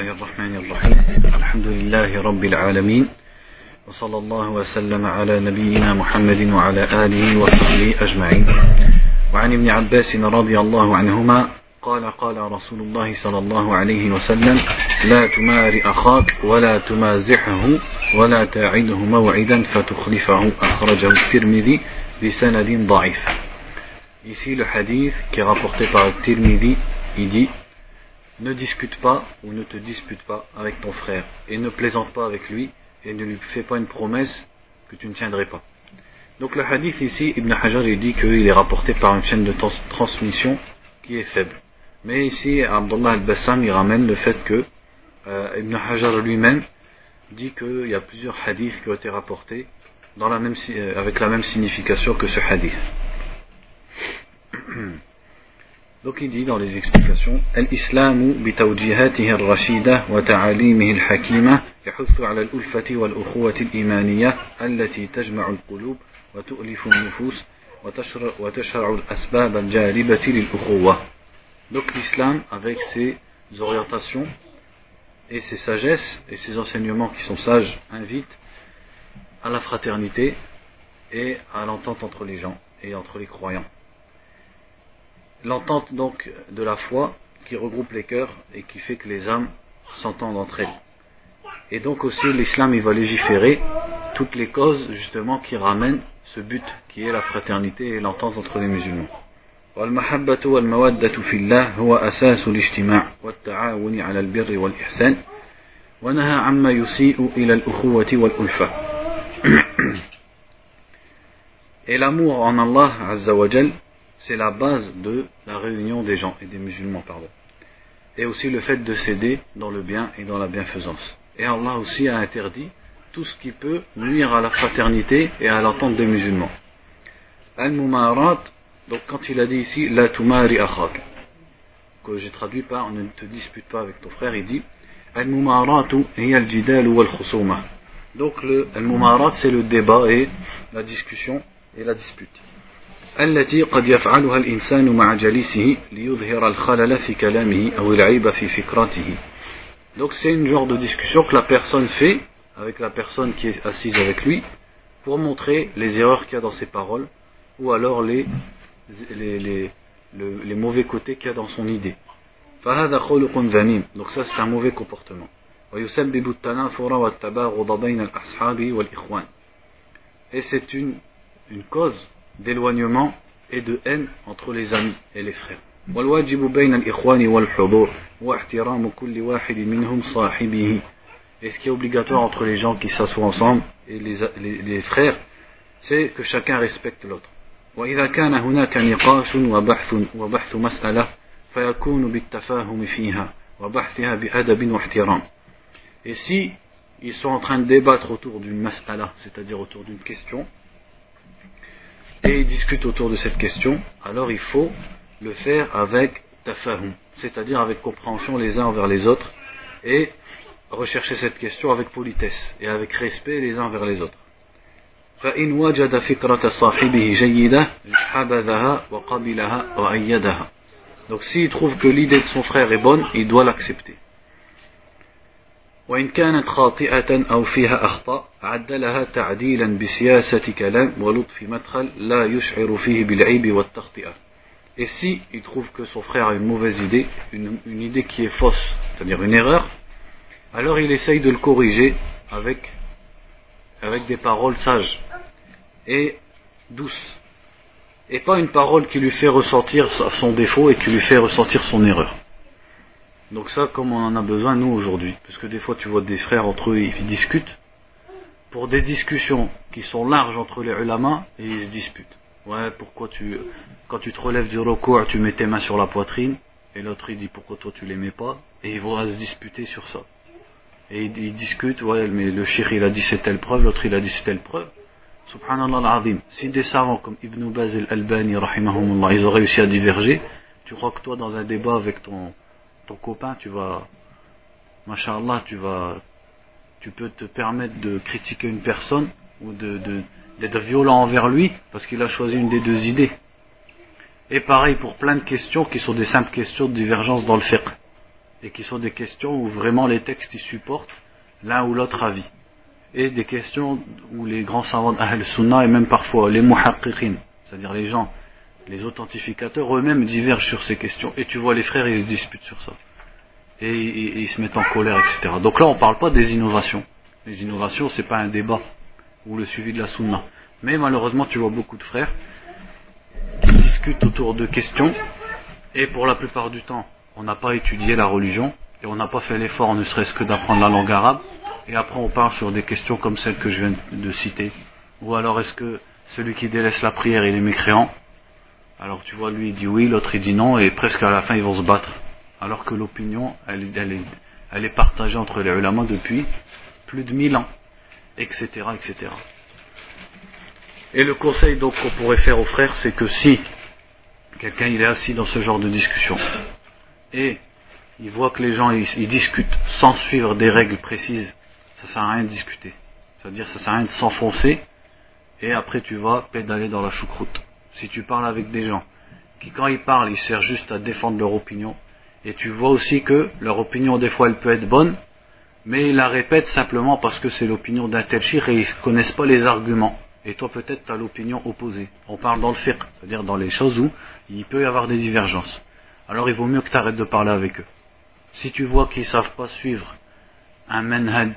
الله الرحمن الرحيم. الحمد لله رب العالمين. وصلى الله وسلم على نبينا محمد وعلى آله وصحبه أجمعين. وعن ابن عباس رضي الله عنهما قال قال رسول الله صلى الله عليه وسلم لا تمار أخاك ولا تمازحه ولا تعده موعدا فتخلفه. أخرجه الترمذي بسند ضعيف. Ici le hadith qui est rapporté par Tirmidhi, il dit Ne discute pas ou ne te dispute pas avec ton frère et ne plaisante pas avec lui et ne lui fais pas une promesse que tu ne tiendrais pas. Donc le hadith ici, Ibn Hajar il dit qu'il est rapporté par une chaîne de transmission qui est faible. Mais ici, Abdullah al-Bassam il ramène le fait que euh, Ibn Hajar lui-même dit qu'il y a plusieurs hadiths qui ont été rapportés dans la même, euh, avec la même signification que ce hadith. Donc il dit dans les explications الإسلام بتوجيهاته الرشيدة وتعاليمه الحكيمة يحث على الألفة والأخوة الإيمانية التي تجمع القلوب وتؤلف النفوس وتشرع, وتشرع الأسباب الجالبة للأخوة Donc l'islam avec ses orientations et ses sagesses et ses enseignements qui sont sages invite à la fraternité et à l'entente entre les gens et entre les croyants. l'entente donc de la foi qui regroupe les cœurs et qui fait que les âmes s'entendent entre elles. Et donc aussi l'islam il va légiférer toutes les causes justement qui ramènent ce but qui est la fraternité et l'entente entre les musulmans. والمحبة والمودة في الله هو أساس الاجتماع والتعاون على البر والإحسان ونهى عما يسيء إلى الأخوة والألفة Et l'amour en Allah Azza wa Jal c'est la base de la réunion des gens et des musulmans, pardon. Et aussi le fait de céder dans le bien et dans la bienfaisance. Et Allah aussi a interdit tout ce qui peut nuire à la fraternité et à l'entente des musulmans. Al-Mumarat, donc quand il a dit ici, La tumari akhak, que j'ai traduit par ne te dispute pas avec ton frère, il dit Al-Mumaratu hiya al-jidal wal khusuma. Donc le Al-Mumarat c'est le débat et la discussion et la dispute. التي قد يفعلها الإنسان مع جليسه ليظهر الخلل في كلامه أو العيب في فكرته Donc c'est une genre de discussion que la personne fait avec la personne qui est assise avec lui pour montrer les erreurs qu'il y a dans ses paroles ou alors les, les, les, les, les mauvais côtés qu'il y a dans son idée. فهذا خلق ذميم Donc ça c'est un mauvais comportement. ويسبب التنافر والتباغض بين الأصحاب والإخوان Et c'est une, une cause d'éloignement et de haine entre les amis et les frères. والواجب بين الإخوان والحضور واحترام كل واحد منهم صاحبه Et ce qui est obligatoire entre les gens qui s'assoient ensemble et les, les, les frères, c'est que chacun respecte l'autre. وإذا كان هناك نقاش وبحث وبحث مسألة فيكون بالتفاهم فيها وبحثها بأدب واحترام. Et si ils sont en train de débattre autour d'une mas'ala, c'est-à-dire autour d'une question, et ils discutent autour de cette question, alors il faut le faire avec tafahum, c'est-à-dire avec compréhension les uns envers les autres, et rechercher cette question avec politesse et avec respect les uns envers les autres. فإن وجد فكرة صاحبه جيدة حبذها وقبلها وأيدها. Donc s'il trouve que l'idée de son frère est bonne, il doit l'accepter. وإن كانت خاطئة أو فيها أخطاء عدلها تعديلا بسياسة كلام ولطف مدخل لا يشعر فيه بالعيب والتخطئة Et si il trouve que son frère a une mauvaise idée, une, une idée qui est fausse, c'est-à-dire une erreur, alors il essaye de le corriger avec, avec des paroles sages et douces. Et pas une parole qui lui fait ressentir son défaut et qui lui fait ressentir son erreur. Donc ça, comme on en a besoin nous aujourd'hui, parce que des fois tu vois des frères entre eux, ils discutent pour des discussions qui sont larges entre les ulama et ils se disputent. Ouais, pourquoi tu, quand tu te relèves du recours, tu mets tes mains sur la poitrine et l'autre il dit pourquoi toi tu les mets pas? Et ils vont se disputer sur ça. Et ils, discutent, ouais, mais le shir il a dit c'est telle preuve, l'autre il a dit c'est telle preuve. Subhanallah al-azim. Si des savants comme Ibn Baz al-Albani, ils ont réussi à diverger, tu crois que toi dans un débat avec ton ton copain, tu vas, machallah, tu vas, tu peux te permettre de critiquer une personne ou d'être violent envers lui parce qu'il a choisi une des deux idées. Et pareil pour plein de questions qui sont des simples questions de divergence dans le fiqh. et qui sont des questions où vraiment les textes y supportent l'un ou l'autre avis. Et des questions où les grands savants d'Ahl Sunnah et même parfois les muhaqqiqin, c'est-à-dire les gens, les authentificateurs eux-mêmes divergent sur ces questions. Et tu vois les frères, ils se disputent sur ça. Et, ils se mettent en colère, etc. Donc là, on ne parle pas des innovations. Les innovations, c'est pas un débat ou le suivi de la Sunna. Mais malheureusement, tu vois beaucoup de frères qui discutent autour de questions et pour la plupart du temps, on n'a pas étudié la religion et on n'a pas fait l'effort ne serait-ce que d'apprendre la langue arabe et après on part sur des questions comme celles que je viens de citer ou alors est-ce que celui qui délaisse la prière il est mécréant? Alors tu vois lui il dit oui l'autre il dit non et presque à la fin ils vont se battre alors que l'opinion elle, est, elle est partagée entre les ulama depuis plus de mille ans etc etc et le conseil donc qu'on pourrait faire aux frères c'est que si Quelqu'un il est assis dans ce genre de discussion et il voit que les gens ils, discutent sans suivre des règles précises, ça sert à rien de discuter. C'est-à-dire ça sert à rien de s'enfoncer et après tu vas pédaler dans la choucroute. Si tu parles avec des gens qui quand ils parlent ils servent juste à défendre leur opinion et tu vois aussi que leur opinion des fois elle peut être bonne mais ils la répètent simplement parce que c'est l'opinion d'un tel et ils ne connaissent pas les arguments et toi peut-être tu as l'opinion opposée. On parle dans le fiqh, c'est-à-dire dans les choses où il peut y avoir des divergences. Alors il vaut mieux que tu arrêtes de parler avec eux. Si tu vois qu'ils ne savent pas suivre un manhaj,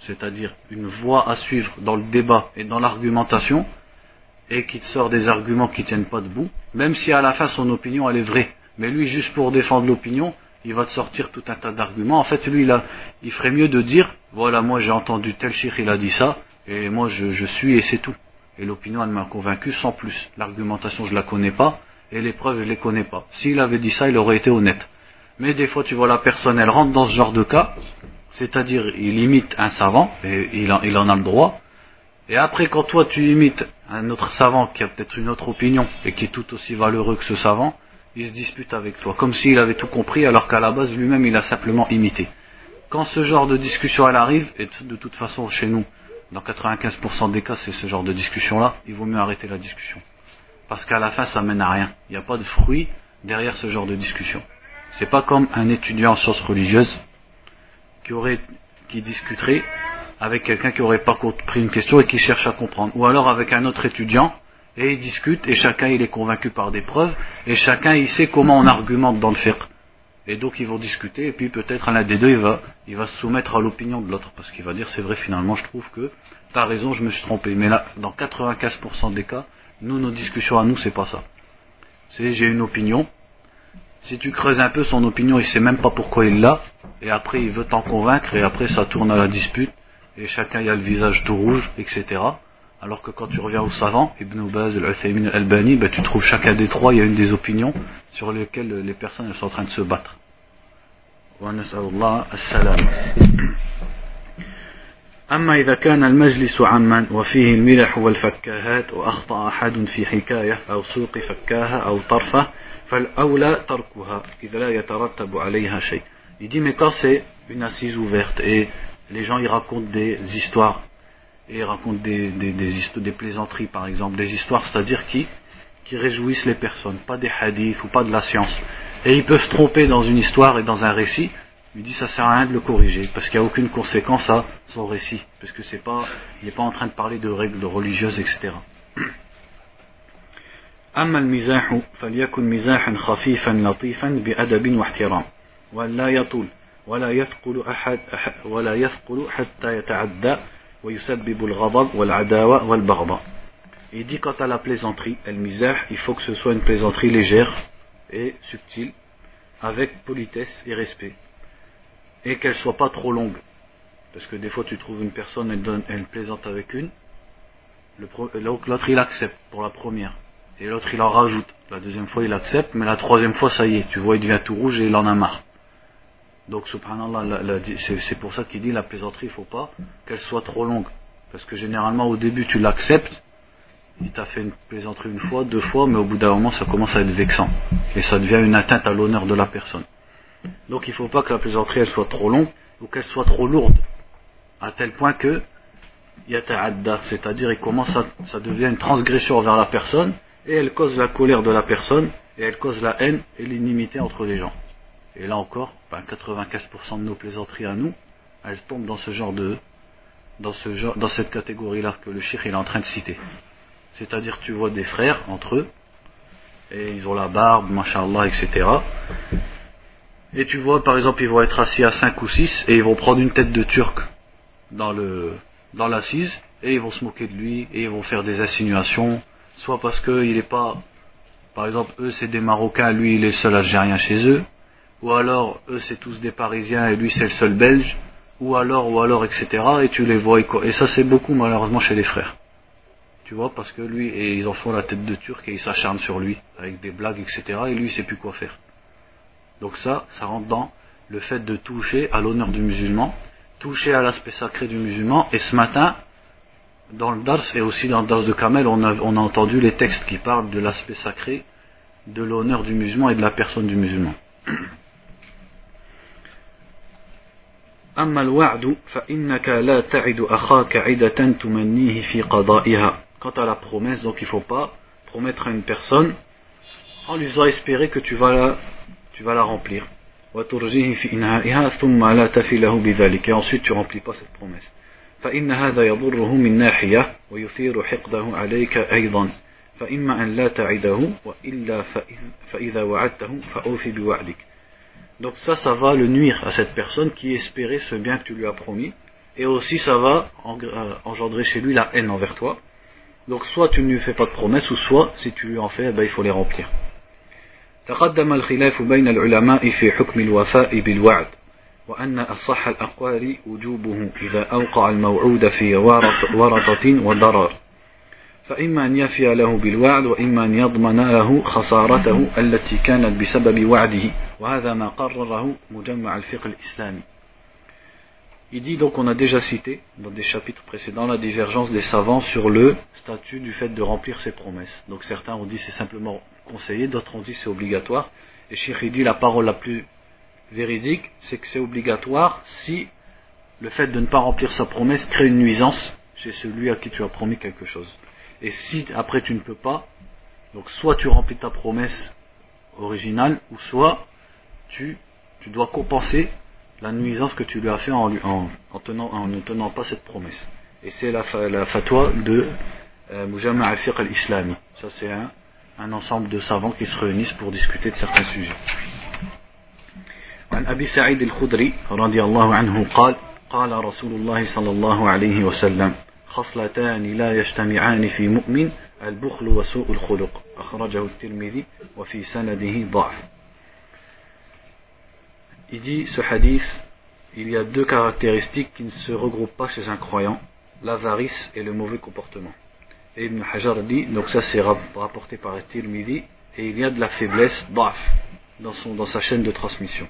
c'est-à-dire une voie à suivre dans le débat et dans l'argumentation, et qu'il te sort des arguments qui ne tiennent pas debout, même si à la fin son opinion elle est vraie, mais lui juste pour défendre l'opinion, il va te sortir tout un tas d'arguments. En fait, lui, il ferait mieux de dire, voilà, moi j'ai entendu tel shir, il a dit ça, et moi je, suis et c'est tout. Et l'opinion, elle m'a convaincu sans plus. L'argumentation, je la connais pas, et les preuves, je les connais pas. S'il avait dit ça, il aurait été honnête. Mais des fois, tu vois, la personne, elle rentre dans ce genre de cas, c'est-à-dire, il imite un savant, et il il en a le droit, et après, quand toi, tu imites un autre savant qui a peut-être une autre opinion, et qui est tout aussi valeureux que ce savant, il se dispute avec toi, comme s'il avait tout compris, alors qu'à la base, lui-même, il a simplement imité. Quand ce genre de discussion, elle arrive, et de toute façon, chez nous, dans 95% des cas, c'est ce genre de discussion-là, il vaut mieux arrêter la discussion. Parce qu'à la fin, ça mène à rien. Il n'y a pas de fruit derrière ce genre de discussion. C'est pas comme un étudiant en sciences religieuses qui aurait, qui discuterait avec quelqu'un qui aurait pas compris une question et qui cherche à comprendre. Ou alors avec un autre étudiant et il discute et chacun il est convaincu par des preuves et chacun il sait comment on argumente dans le fiqh. Et donc ils vont discuter, et puis peut-être l'un des deux, il va, il va se soumettre à l'opinion de l'autre, parce qu'il va dire c'est vrai finalement, je trouve que t'as raison, je me suis trompé. Mais là, dans 95% des cas, nous, nos discussions à nous, c'est pas ça. C'est j'ai une opinion. Si tu creuses un peu son opinion, il sait même pas pourquoi il l'a, et après il veut t'en convaincre, et après ça tourne à la dispute, et chacun y a le visage tout rouge, etc. Alors que quand tu reviens au savant, Ibn Baz, Al-Uthaymin, Al-Bani, ben, tu trouves chacun des trois, il y a une des opinions sur lesquelles les personnes sont en train de se battre. أما إذا كان المجلس عما وفيه الملح والفكاهات وأخطأ أحد في حكاية أو سوق فكاهة أو طرفة فالأولى تركها إذا لا يترتب عليها شيء. Il dit mais quand c'est une assise ouverte et les gens y racontent des histoires et raconte des, des, des, plaisanteries par exemple, des histoires, c'est-à-dire qui, qui réjouissent les personnes, pas des hadiths ou pas de la science. Et ils peuvent se tromper dans une histoire et dans un récit, il dit ça sert à rien de le corriger, parce qu'il n'y a aucune conséquence à son récit, parce que c'est pas, il n'est pas en train de parler de règles religieuses, etc. أما المزاح فليكن مزاحا خفيفا لطيفا بأدب واحترام ولا يطول ولا يثقل أحد ولا يثقل حتى يتعدى il dit quant à la plaisanterie, el misah, il faut que ce soit une plaisanterie légère et subtile, avec politesse et respect. Et qu'elle soit pas trop longue. Parce que des fois tu trouves une personne, elle, donne, elle plaisante avec une, l'autre il accepte pour la première. Et l'autre il en rajoute. La deuxième fois il accepte, mais la troisième fois ça y est, tu vois il devient tout rouge et il en a marre. Donc, subhanallah, c'est pour ça qu'il dit la plaisanterie, il ne faut pas qu'elle soit trop longue. Parce que généralement, au début, tu l'acceptes, il t'a fait une plaisanterie une fois, deux fois, mais au bout d'un moment, ça commence à être vexant. Et ça devient une atteinte à l'honneur de la personne. Donc, il ne faut pas que la plaisanterie, soit trop longue, ou qu'elle soit trop lourde. À tel point que, yata'adda, c'est-à-dire, il commence à, ça devient une transgression envers la personne, et elle cause la colère de la personne, et elle cause la haine et l'inimité entre les gens. Et là encore, 95% ben, de nos plaisanteries à nous, elles tombent dans ce genre de, dans ce genre, dans cette catégorie-là que le shir est en train de citer. C'est-à-dire, tu vois des frères entre eux, et ils ont la barbe, machallah, etc. Et tu vois, par exemple, ils vont être assis à 5 ou 6 et ils vont prendre une tête de turc dans le, dans l'assise et ils vont se moquer de lui et ils vont faire des insinuations, soit parce qu'il n'est pas, par exemple, eux c'est des Marocains, lui il est seul Algérien chez eux, ou alors eux c'est tous des Parisiens et lui c'est le seul Belge, ou alors, ou alors, etc. Et tu les vois, et ça c'est beaucoup malheureusement chez les frères. Tu vois, parce que lui, et ils en font la tête de turc et ils s'acharnent sur lui, avec des blagues, etc. Et lui il sait plus quoi faire. Donc ça, ça rentre dans le fait de toucher à l'honneur du musulman, toucher à l'aspect sacré du musulman, et ce matin, dans le Dars et aussi dans le Dars de Kamel, on a, on a entendu les textes qui parlent de l'aspect sacré, de l'honneur du musulman et de la personne du musulman. أما الوعد فإنك لا تعد أخاك عدة تمنيه في قضائها. Quant à la promesse, donc il faut pas promettre à une personne en lui faisant espérer que tu vas la, tu vas la remplir. لا. Et ensuite tu remplis pas cette promesse. فإن هذا يضره من ناحية ويثير حقده عليك أيضا فإما أن لا تعده وإلا فإذا وعدته فأوفي بوعدك Donc ça, ça va le nuire à cette personne qui espérait ce bien que tu lui as promis. Et aussi, ça va euh, engendrer chez lui la haine envers toi. Donc soit tu ne lui fais pas de promesses, ou soit, si tu lui en fais, ben, il faut les remplir. تقدم الخلاف بين العلماء في حكم الوفاء بالوعد وأن أصح الأقوال وجوبه إذا أوقع الموعود في ورطة وضرر فإما أن يفي له بالوعد وإما أن يضمن له خسارته التي كانت بسبب وعده وهذا ما قرره مجمع الفقه الإسلامي Il dit donc, on a déjà cité dans des chapitres précédents la divergence des savants sur le statut du fait de remplir ses promesses. Donc certains ont dit c'est simplement conseillé, d'autres ont dit c'est obligatoire. Et Sheikh dit la parole la plus véridique, c'est que c'est obligatoire si le fait de ne pas remplir sa promesse crée une nuisance chez celui à qui tu as promis quelque chose. Et si après tu ne peux pas, donc soit tu remplis ta promesse originale, ou soit tu, tu dois compenser la nuisance que tu lui as fait en, en, tenant, en ne tenant pas cette promesse. Et c'est la, la fatwa de euh, Mujamma al-Fiqh al-Islami. Ça c'est un, un ensemble de savants qui se réunissent pour discuter de certains sujets. عن أبي سعيد الخدري رضي الله عنه قال قال رسول الله صلى الله عليه وسلم خصلتان لا يجتمعان في مؤمن البخل وسوء الخلق أخرجه الترمذي وفي سنده ضعف il dit ce hadith, il y a deux caractéristiques qui ne se regroupent pas chez un croyant, l'avarice et le mauvais comportement. Et Ibn Hajar dit, donc ça c'est rapporté par Tirmidhi, et il y a de la faiblesse, da'f, dans, son, dans sa chaîne de transmission.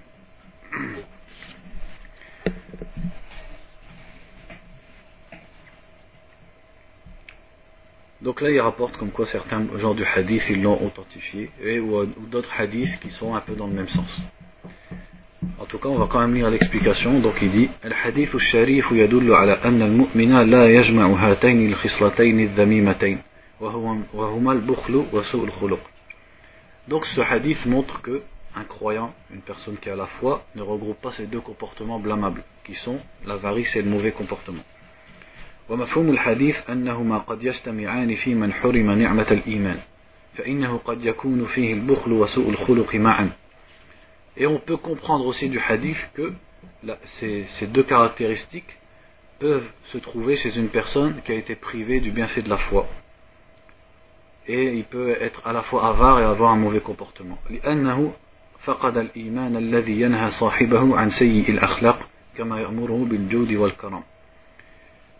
Donc là, il rapporte comme quoi certains genres de hadiths, ils l'ont authentifié, et, ou, d'autres hadiths qui sont un peu dans le même sens. En tout cas, on va quand même lire l'explication. Donc il dit الحديث الشريف يدل على أن المؤمن لا يجمع هاتين الخصلتين الذميمتين وهما البخل وسوء الخلق. Donc ce hadith montre que un croyant, une personne qui a la foi, ne regroupe pas ces deux comportements blâmables, qui sont l'avarice et le mauvais comportement. ومفهوم الحديث أنهما قد يجتمعان في من حرم نعمة الإيمان فإنه قد يكون فيه البخل وسوء الخلق معا Et on peut comprendre aussi du hadith que ces, deux caractéristiques peuvent se trouver chez une personne qui a été privée du bienfait de la foi. Et il peut être à la fois avare et avoir un mauvais comportement.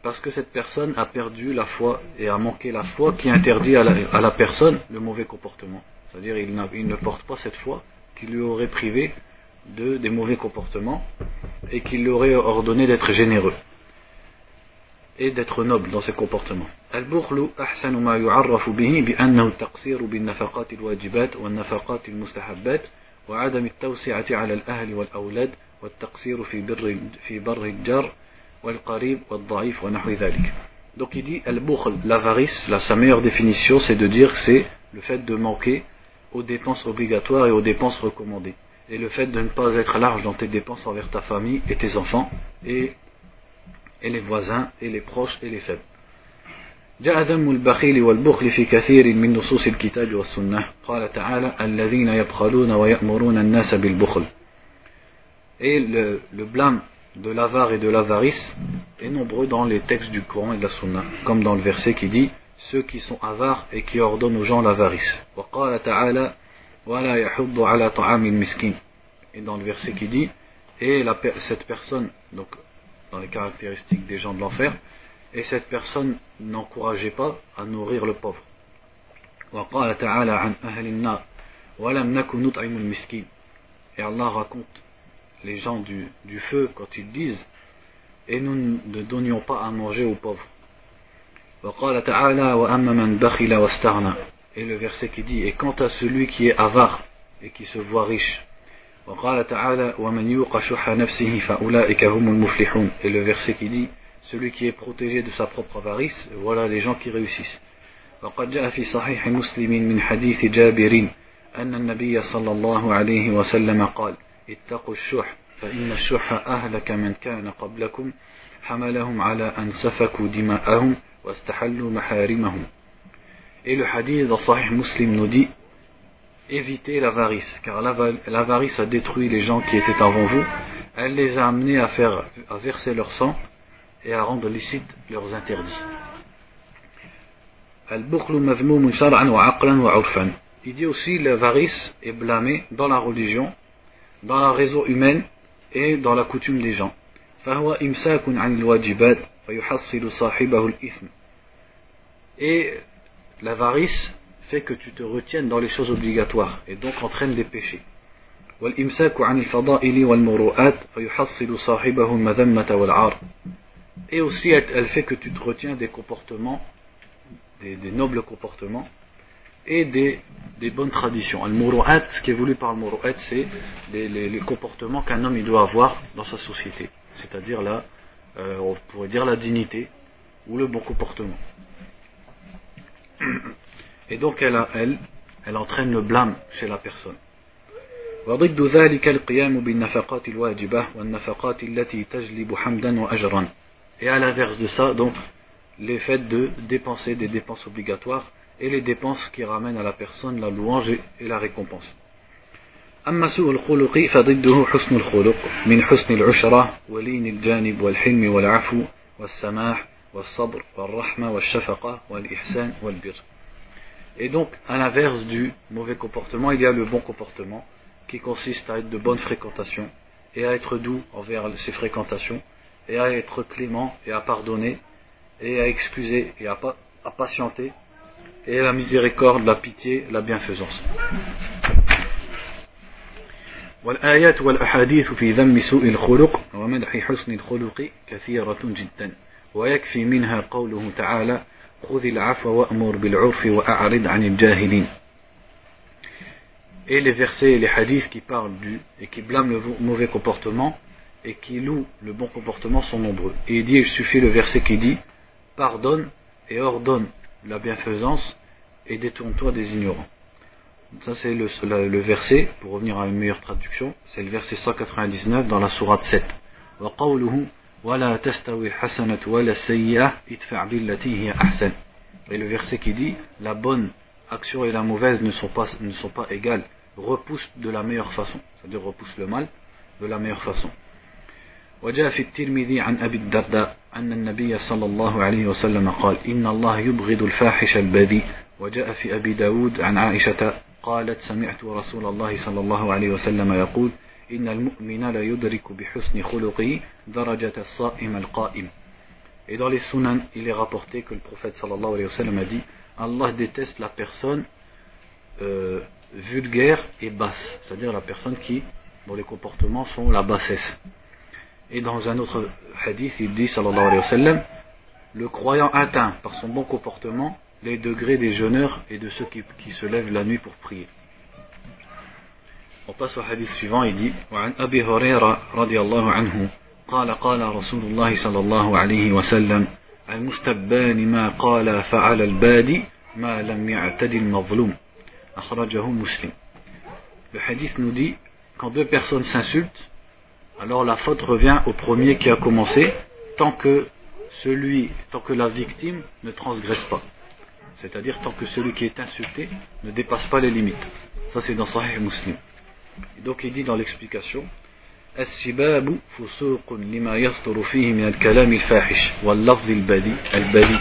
Parce que cette personne a perdu la foi et a manqué la foi qui interdit à la, personne le mauvais comportement. C'est-à-dire il, il ne porte pas cette foi qui lui aurait privé de, des mauvais comportements et qui lui aurait ordonné d'être généreux et d'être noble dans ses comportements. البخل أحسن ما يعرف به بأنه التقصير بالنفقات الواجبات والنفقات المستحبات وعدم التوسعة على الأهل والأولاد والتقصير في بر في بر الجار والقريب والضعيف ونحو ذلك. Donc il dit al-bukhl, l'avarice, la, sa meilleure définition c'est de dire que c'est le fait de manquer aux dépenses obligatoires et aux dépenses recommandées, et le fait de ne pas être large dans tes dépenses envers ta famille et tes enfants et, et les voisins et les proches et les faibles. جاء ذم البخيل والبخل في كثير من نصوص الكتاب والسنة قال تعالى الذين يبخلون ويأمرون الناس بالبخل Et le, le blâme de l'avare et de l'avarice est nombreux dans les textes du Coran et de la Sunna, comme dans le verset qui dit ceux qui sont avares et qui ordonnent aux gens l'avarice. Et dans le verset qui dit, et la, cette personne, donc dans les caractéristiques des gens de l'enfer, et cette personne n'encourageait pas à nourrir le pauvre. Et Allah raconte les gens du, du feu quand ils disent, et nous ne donnions pas à manger aux pauvres. Et le verset qui dit et quant à celui qui est avare et qui se voit riche et le verset qui dit celui qui est protégé de sa propre avarice voilà les gens qui réussissent. وقد جاء في صحيح مسلم من حديث جابر أن النبي صلى الله عليه وسلم قال اتقوا الشح فإن الشح أهلك من كان قبلكم حملهم على أن سفكوا دماءهم Et le hadith dans Sahih Muslim nous dit évitez l'avarice, car l'avarice a détruit les gens qui étaient avant vous, elle les a amenés à, faire, à verser leur sang et à rendre licites leurs interdits. Il dit aussi l'avarice est blâmée dans la religion, dans la raison humaine et dans la coutume des gens. Et l'avarice fait que tu te retiennes dans les choses obligatoires et donc entraîne les péchés. Et aussi elle fait que tu te retiens des comportements, des, des nobles comportements et des, des bonnes traditions. Ce qui est voulu par al-muru'at, c'est les, comportements qu'un homme il doit avoir dans sa société. C'est-à-dire la, euh, on pourrait dire la dignité ou le bon comportement. Et donc elle, elle, elle entraîne le blâme chez la personne. وضد ذلك القيام بالنفقات الواجبة والنفقات التي تجلب حمدا وأجرا. Et à l'inverse de ça, donc, les faits de dépenser des dépenses obligatoires et les dépenses qui ramènent à la personne la louange et la récompense. أما سوء الخلق فضده حسن الخلق من حسن العشرة ولين الجانب والحلم والعفو والسماح والصبر والرحمة والشفقة والإحسان والبر. Et donc, à l'inverse du mauvais comportement, il y a le bon comportement qui consiste à être de bonne fréquentation et à être doux envers ses fréquentations et à être clément et à pardonner et à excuser et à, à patienter et la miséricorde, la pitié, la bienfaisance. والآيات والأحاديث في ذم سوء الخلق ومدح حسن الخلق كثيرة جدا ويكفي منها قوله تعالى خذ العفو وأمر بالعرف وأعرض عن الجاهلين Et les versets et les hadiths qui parlent du et qui blâment le mauvais comportement et qui louent le bon comportement sont nombreux. Et il dit, il suffit le verset qui dit Pardonne et ordonne la bienfaisance et détourne-toi des ignorants. Ça c'est le, le, verset, pour revenir à une meilleure traduction, c'est le verset 199 dans la sourate 7. Et le verset qui dit la bonne action et la mauvaise ne sont pas, ne sont pas égales, repousse de la meilleure façon, c'est-à-dire repousse le mal de la meilleure façon. وجاء في الترمذي عن أبي الدرداء أن النبي صلى الله عليه وسلم قال إن الله يبغض الفاحش البذيء وجاء في أبي داود عن عائشة قالت سمعت رسول الله صلى الله عليه وسلم يقول إن المؤمن لا يدرك بحسن خلقه درجة الصائم القائم Et dans les sunan, il est rapporté que le prophète sallallahu alayhi wa sallam a dit Allah déteste la personne euh, vulgaire et basse, c'est-à-dire la personne qui, dont les comportements sont la bassesse. Et dans un autre hadith, il dit sallallahu alayhi wa sallam Le croyant atteint par son bon comportement les degrés des jeûneurs et de ceux qui, qui se lèvent la nuit pour prier. On passe au hadith suivant, il dit وعن أبي هريرة رضي الله عنه قال قال رسول الله صلى الله عليه وسلم المستبان ما قال فعل البادي ما لم يعتد المظلوم أخرجه مسلم Le hadith nous dit quand deux personnes s'insultent, alors la faute revient au premier qui a commencé, tant que celui, tant que la victime ne transgresse pas. C'est-à-dire tant que celui qui est insulté ne dépasse pas les limites. Ça c'est dans Sahih Muslim. Et donc il dit dans l'explication السباب فسوق لما يصدر فيه من الكلام الفاحش واللفظ البذيء البذيء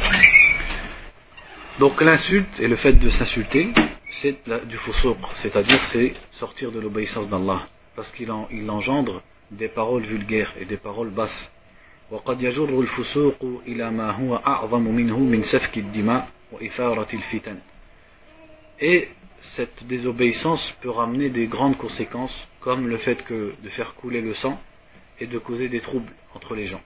Donc l'insulte et le fait de s'insulter, c'est du fusouq, c'est-à-dire c'est sortir de l'obéissance d'Allah, parce qu'il en, il engendre des paroles vulgaires et des paroles basses. وقد يجر الفسوق إلى ما هو أعظم منه من سفك الدماء وإثارة الفتن. et cette désobéissance peut ramener des grandes conséquences, comme le fait de faire couler le sang et de causer des troubles entre les gens.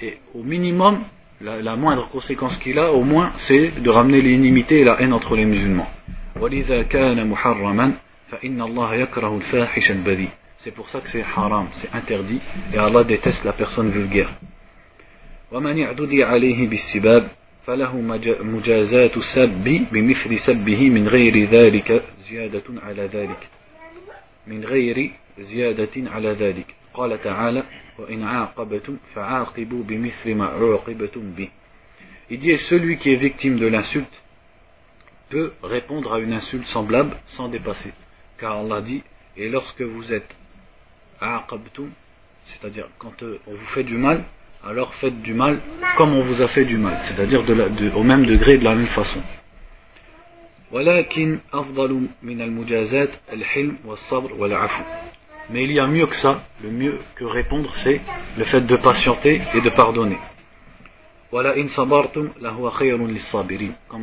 Et au minimum, la, moindre conséquence qu'il a, au moins, c'est de ramener l'inimité et la haine entre les musulmans. C'est pour ça que c'est haram, c'est interdit, et Allah déteste la personne vulgaire. ومن اعتدي عليه بالسباب فله مجازات السب بمثل سبه من غير ذلك زيادة على ذلك من غير زيادة على ذلك قال تعالى وإن عاقبتم فعاقبوا بمثل ما عوقبتم به Il dit celui qui est victime de l'insulte peut répondre à une insulte semblable sans dépasser. Car Allah dit, et lorsque vous êtes aqabtum, c'est-à-dire quand on vous fait du mal, alors faites du mal comme on vous a fait du mal, c'est-à-dire au même degré de la même façon. Mais il y a mieux que ça, le mieux que répondre, c'est le fait de patienter et de pardonner. Comme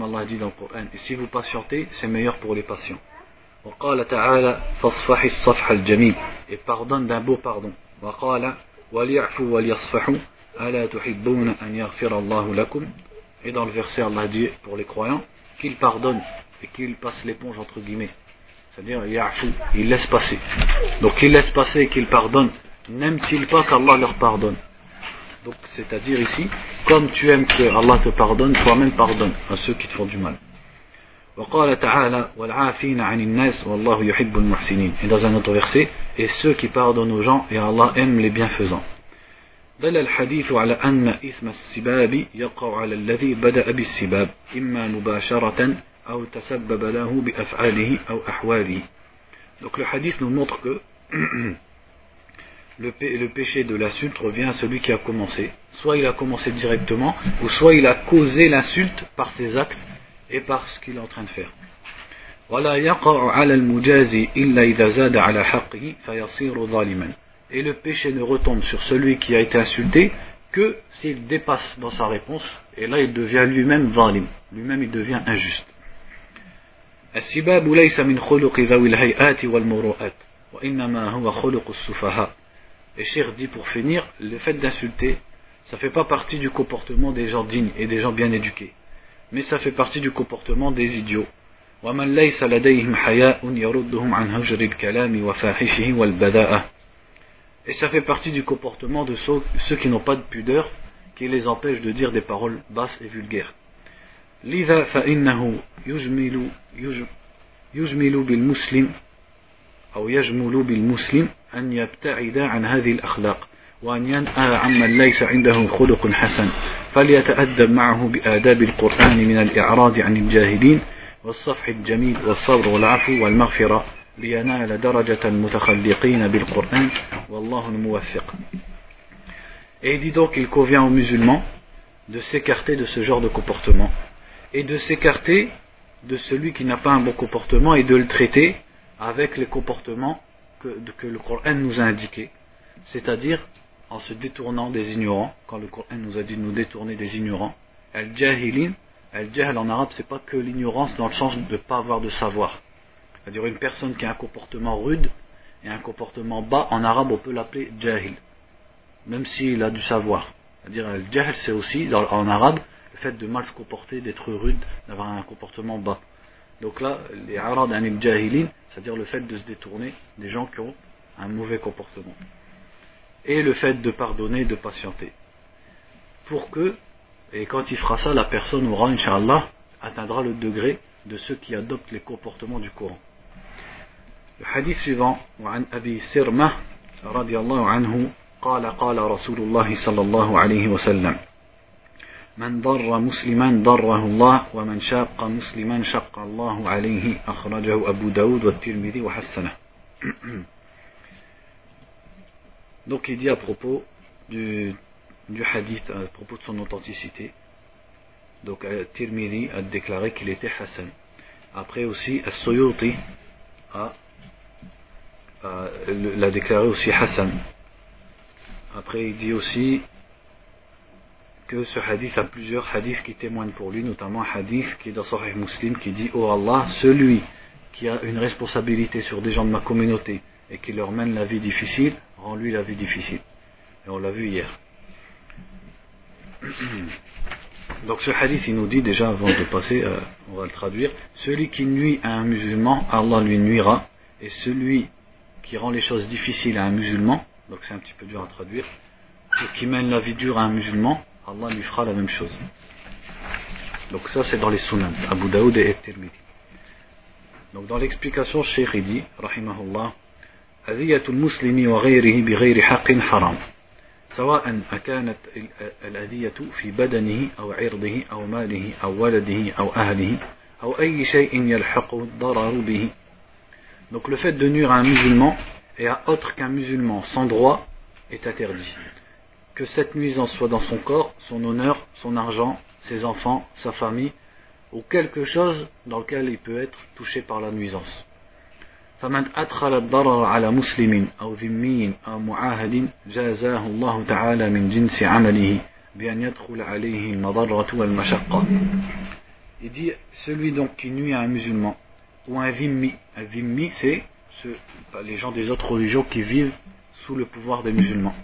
Allah dit dans le Coran, si vous patientez, c'est meilleur pour les patients. Et pardonne d'un beau pardon. Et dans le verset, Allah dit pour les croyants qu'ils pardonnent et qu'ils passent l'éponge entre guillemets. C'est-à-dire, il laisse passer. Donc, il laisse passer et qu'il pardonne. N'aime-t-il pas qu'Allah leur pardonne? Donc, c'est-à-dire ici, comme tu aimes que Allah te pardonne, toi-même pardonne à ceux qui te font du mal Et dans un autre verset, et ceux qui pardonnent aux gens, et Allah aime les bienfaisants. دل الحديث على أن إثم السباب يقع على الذي بدأ بالسباب إما مباشرة أو تسبب له بأفعاله أو أحواله Donc le hadith nous montre que le, le péché de l'insulte revient à celui qui a commencé. Soit il a commencé directement, ou soit il a causé l'insulte par ses actes et par ce qu'il est en train de faire. Et le péché ne retombe sur celui qui a été insulté que s'il dépasse dans sa réponse, et là il devient lui-même valim, lui-même il devient injuste. Et Cheikh dit pour finir, le fait d'insulter, ça ne fait pas partie du comportement des gens dignes et des gens bien éduqués mais ça fait partie du comportement des idiots. ومن ليس لديهم حياء يردهم عن هجر الكلام وفاحشه والبذاءة et ça fait partie du comportement de ceux, qui n'ont pas de pudeur, qui les empêche de dire des paroles basses et vulgaires. لذا فإنه يجمل يجمل بالمسلم أو يجمل بالمسلم أن يبتعد عن هذه الأخلاق وأن ينأى عمن ليس عنده خلق حسن فليتأدب معه بآداب القرآن من الإعراض عن الجاهلين والصفح الجميل والصبر والعفو والمغفرة et il dit donc qu'il convient aux musulmans de s'écarter de ce genre de comportement et de s'écarter de celui qui n'a pas un bon comportement et de le traiter avec les comportements que, que le Coran nous a indiqués, c'est-à-dire en se détournant des ignorants, quand le Coran nous a dit de nous détourner des ignorants. Al-jahilin, al-jahl en arabe, c'est pas que l'ignorance dans le sens de ne pas avoir de savoir. C'est-à-dire une personne qui a un comportement rude et un comportement bas, en arabe on peut l'appeler jahil, même s'il a du savoir. C'est-à-dire le jahl c'est aussi, en arabe, le fait de mal se comporter, d'être rude, d'avoir un comportement bas. Donc là, les arad anil jahilin, c'est-à-dire le fait de se détourner des gens qui ont un mauvais comportement Et le fait de pardonner, de patienter. Pour que, et quand il fera ça, la personne aura, Inch'Allah, atteindra le degré de ceux qui adoptent les comportements du Coran. Le hadith suivant, وعن أبي سرمة رضي الله عنه قال قال رسول الله صلى الله عليه وسلم من ضر مسلما ضره الله ومن شاق مسلما شق الله عليه أخرجه أبو داود والترمذي وحسنه donc il dit à propos du, hadith, à propos de son authenticité, donc Tirmidhi a déclaré qu'il était Hassan. Après aussi, As-Suyuti a, l'a déclaré aussi Hassan. Après il dit aussi que ce hadith a plusieurs hadiths qui témoignent pour lui, notamment un hadith qui est dans Sahih Muslim qui dit Oh Allah, celui qui a une responsabilité sur des gens de ma communauté et qui leur mène la vie difficile, rend lui la vie difficile. Et on l'a vu hier. Donc ce hadith, il nous dit déjà, avant de passer, euh, on va le traduire, celui qui nuit à un musulman, Allah lui nuira, et celui qui rend les choses difficiles à un musulman, donc c'est un petit peu dur à traduire, qui mène la vie dure à un musulman, Allah lui fera la même chose. Donc ça c'est dans les sunan, Abu Daoud et Tirmidhi. Donc dans l'explication, Cheikh dit, rahimahullah, أذية المسلم وغيره بغير حق حرام سواء أكانت الأذية في بدنه أو عرضه أو ماله أو ولده أو أهله أو أي شيء يلحق الضرر به Donc le fait de nuire à un musulman et à autre qu'un musulman sans droit est interdit. Que cette nuisance soit dans son corps, son honneur, son argent, ses enfants, sa famille, ou quelque chose dans lequel il peut être touché par la nuisance. فمن أدخل الضرر على مسلم أو ذمي أو معاهد جازاه الله تعالى من جنس عمله بأن يدخل عليه المضرة والمشقة Il dit celui donc qui nuit à un musulman ou un dhimmi. Un dhimmi c'est les gens des autres religions qui vivent sous le pouvoir des musulmans.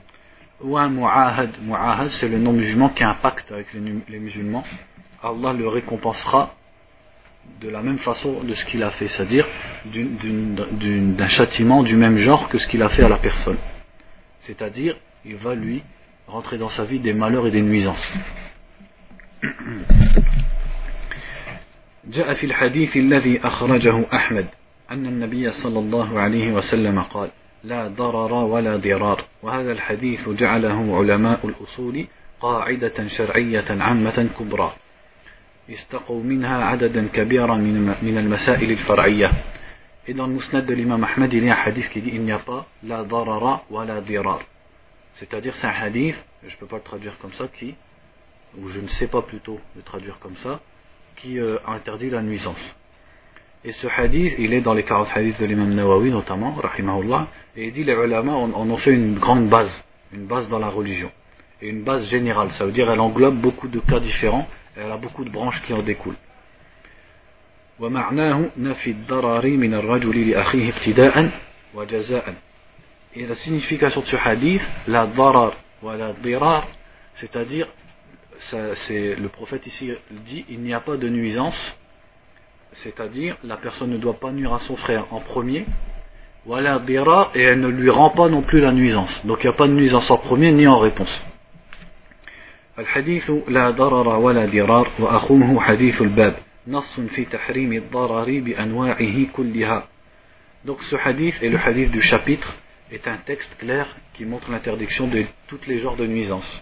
Ou un mu'ahad. Mu'ahad c'est le non-musulman qui a un pacte avec les, les musulmans. Allah le récompensera de la même façon de ce qu'il a fait, c'est-à-dire d'un châtiment du même genre que ce qu'il a fait à la personne. C'est-à-dire, il va lui rentrer dans sa vie des malheurs et des nuisances. جاء في الحديث الذي أخرجه أحمد أن النبي صلى الله عليه وسلم قال لا ضرر ولا ضرار وهذا الحديث جعله علماء الأصول قاعدة شرعية عامة كبرى يستقوا منها عددا كبيرا من من المسائل الفرعية Et dans le Mousnad de l'imam Ahmed, il y a un hadith qui dit il n'y a pas la darara wa la dirar. C'est-à-dire, c'est un hadith, je ne peux pas le traduire comme ça, qui, ou je ne sais pas plutôt le traduire comme ça, qui euh, interdit la nuisance. Et ce hadith, il est dans les 40 hadiths de l'imam Nawawi notamment, rahimahullah, et il dit les ulama on en ont fait une grande base, une base dans la religion, et une base générale, ça veut dire elle englobe beaucoup de cas différents, elle a beaucoup de branches qui en découlent. Et la signification de ce hadith, la darar wa la dirar, c'est-à-dire, le prophète ici dit, il n'y a pas de nuisance, c'est-à-dire, la personne ne doit pas nuire à son frère en premier, wa la et elle ne lui rend pas non plus la nuisance. Donc il n'y a pas de nuisance en premier ni en réponse. الحديث لا ضرر ولا ضرار وأخوه حديث الباب نص في تحريم الضرر بأنواعه كلها Donc ce hadith et le hadith du chapitre est un texte clair qui montre l'interdiction de tous les genres de nuisances.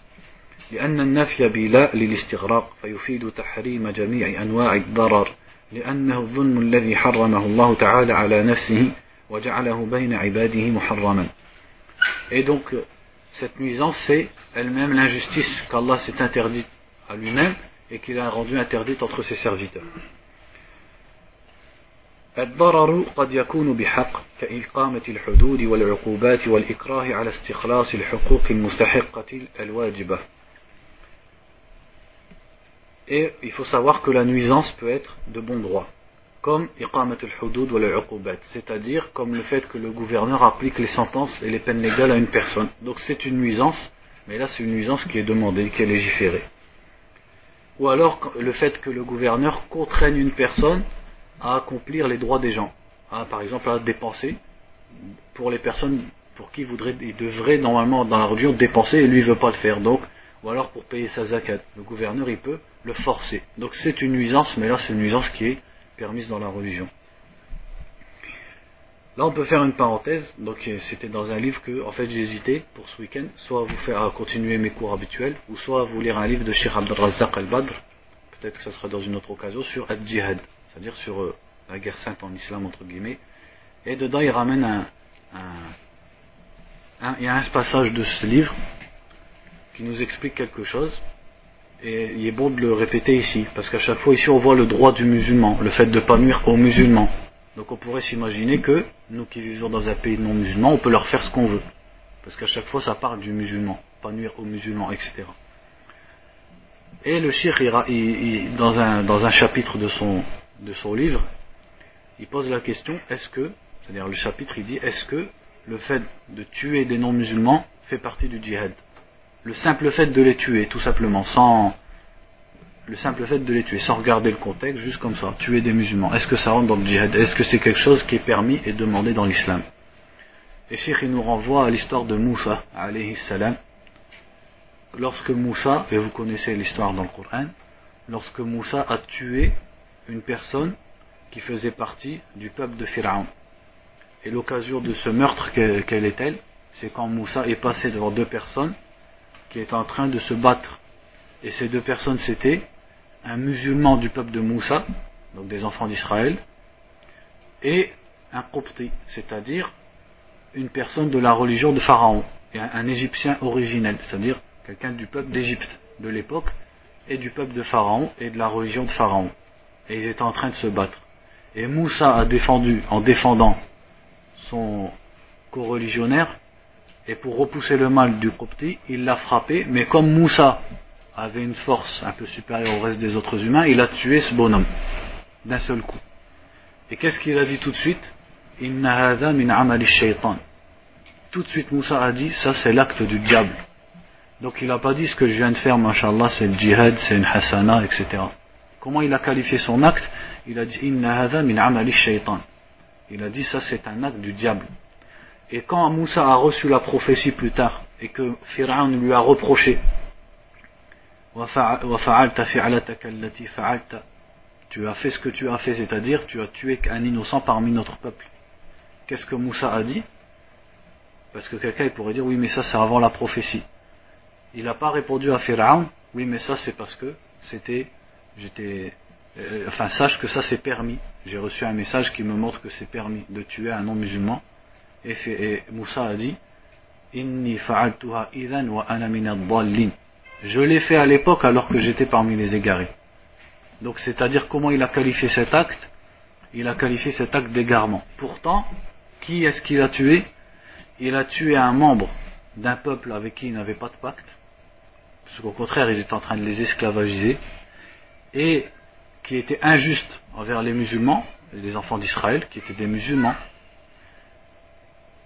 لأن النفي بلا للاستغراق فيفيد تحريم جميع أنواع الضرر لأنه الظلم الذي حرمه الله تعالى على نفسه وجعله بين عباده محرما. Et donc cette nuisance c'est elle-même l'injustice qu'Allah s'est interdite à lui-même et qu'il a rendue interdite entre ses serviteurs. الضرر قد يكون بحق كإقامة الحدود والعقوبات والإكراه على استخلاص الحقوق المستحقة الواجبة. Et il faut savoir que la nuisance peut être de bon droit, comme c'est-à-dire comme le fait que le gouverneur applique les sentences et les peines légales à une personne. Donc c'est une nuisance mais là, c'est une nuisance qui est demandée, qui est légiférée. Ou alors le fait que le gouverneur contraigne une personne à accomplir les droits des gens. par exemple, à dépenser pour les personnes pour qui il, voudrait, il devrait normalement dans la religion dépenser et lui ne veut pas le faire. Donc, ou alors pour payer sa zakat. Le gouverneur, il peut le forcer. Donc c'est une nuisance, mais là c'est une nuisance qui est permises dans la religion. Là, on peut faire une parenthèse. Donc, euh, c'était dans un livre que, en fait, hésité pour ce week-end, soit vous faire continuer mes cours habituels, ou soit vous lire un livre de Sheikh Abdel Razak al-Badr. Peut-être que ça sera dans une autre occasion sur al-Jihad, c'est-à-dire sur euh, la guerre sainte en islam, entre guillemets. Et dedans, il ramène un, il y a un passage de ce livre qui nous explique quelque chose. Et il est bon de le répéter ici, parce qu'à chaque fois ici on voit le droit du musulman, le fait de ne pas nuire aux musulmans. Donc on pourrait s'imaginer que nous qui vivons dans un pays non musulman, on peut leur faire ce qu'on veut. Parce qu'à chaque fois ça parle du musulman, pas nuire aux musulmans, etc. Et le shir, dans, un, dans un chapitre de son, de son livre, il pose la question, est-ce que, c'est-à-dire le chapitre il dit, est-ce que le fait de tuer des non-musulmans fait partie du djihad? Le simple fait de les tuer, tout simplement, sans, le simple fait de les tuer, sans regarder le contexte, juste comme ça, tuer des musulmans, est-ce que ça rentre dans le djihad? Est-ce que c'est quelque chose qui est permis et demandé dans l'islam? Et Cheikh il nous renvoie à l'histoire de Moussa, alayhi salam. Lorsque Moussa, et vous connaissez l'histoire dans le Coran, lorsque Moussa a tué une personne qui faisait partie du peuple de Pharaon. Et l'occasion de ce meurtre, quelle est-elle? C'est quand Moussa est passé devant deux personnes qui étaient en train de se battre. Et ces deux personnes, c'était un musulman du peuple de Moussa, donc des enfants d'Israël, et un copti, c'est-à-dire une personne de la religion de Pharaon, un, Égyptien originel, c'est-à-dire quelqu'un du peuple d'Égypte de l'époque, et du peuple de Pharaon, et de la religion de Pharaon. Et ils étaient en train de se battre. Et Moussa a défendu, en défendant son co-religionnaire, et pour repousser le mal du copti, il l'a frappé, mais comme Moussa avait une force un peu supérieure au reste des autres humains, il a tué ce bonhomme d'un seul coup. Et qu'est-ce qu'il a dit tout de suite? Tout de suite Moussa a dit, ça c'est l'acte du diable. Donc il n'a pas dit ce que je viens de faire, mashallah, c'est le djihad, c'est une hasana, etc. Comment il a qualifié son acte? Il a dit Il a dit ça c'est un acte du diable. Et quand Moussa a reçu la prophétie plus tard, et que Pharaon lui a reproché tu as fait ce que tu as fait, c'est-à-dire tu as tué un innocent parmi notre peuple. Qu'est-ce que Moussa a dit? Parce que quelqu'un pourrait dire oui mais ça c'est avant la prophétie. Il n'a pas répondu à Pharaon, oui mais ça c'est parce que c'était, j'étais, euh, enfin sache que ça c'est permis. J'ai reçu un message qui me montre que c'est permis de tuer un non-musulman. Et, Moussa a dit, je l'ai fait à l'époque alors que j'étais parmi les égarés. Donc c'est-à-dire comment il a qualifié cet acte? Il a qualifié cet acte d'égarement. Pourtant, qui est-ce qu'il a tué? Il a tué un membre d'un peuple avec qui il n'avait pas de pacte, parce qu'au contraire ils étaient en train de les esclavagiser, et qui était injuste envers les musulmans, les enfants d'Israël, qui étaient des musulmans,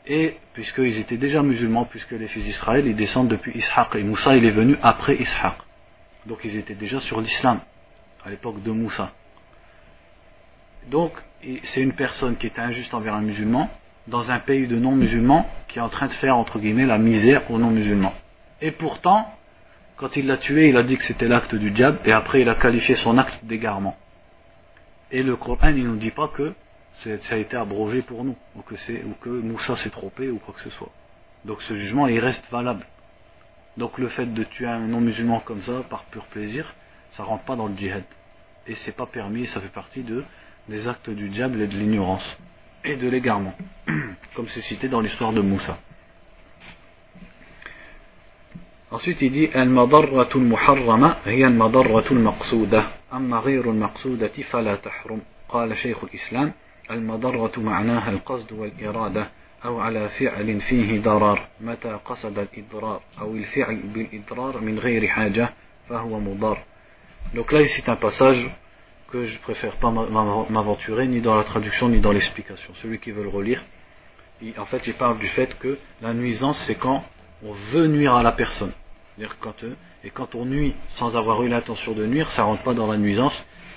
et puisqu'ils étaient déjà musulmans, puisque les fils d'Israël, ils descendent depuis Ishaq, et Moussa, il est venu après Ishaq. Donc ils étaient déjà sur l'islam, à l'époque de Moussa. Donc, c'est une personne qui est injuste envers un musulman, dans un pays de non-musulmans, qui est en train de faire, entre guillemets, la misère aux non-musulmans. Et pourtant, quand il l'a tué, il a dit que c'était l'acte du diable, et après il a qualifié son acte d'égarement. Et le Coran, il ne nous dit pas que ça a été abrogé pour nous, ou que, ou que Moussa s'est trompé, ou quoi que ce soit. Donc ce jugement, il reste valable. Donc le fait de tuer un non-musulman comme ça, par pur plaisir, ça rentre pas dans le djihad. Et c'est pas permis, ça fait partie de, des actes du diable et de l'ignorance. Et de l'égarement. comme c'est cité dans l'histoire de Moussa. Ensuite, il dit المضرة المحرمة هي المضرة المقصودة أما غير المقصودة فلا تحرم قال شيخ الإسلام المضرة معناها القصد والإرادة أو على فعل فيه ضرر متى قصد الإضرار أو الفعل بالإضرار من غير حاجة فهو مضر Donc là, ici, c'est un passage que je préfère pas m'aventurer ni dans la traduction ni dans l'explication. Celui qui veut le relire, il, en fait, il parle du fait que la nuisance, c'est quand on veut nuire à la personne. -dire quand, euh, et quand on nuit sans avoir eu l'intention de nuire, ça rentre pas dans la nuisance.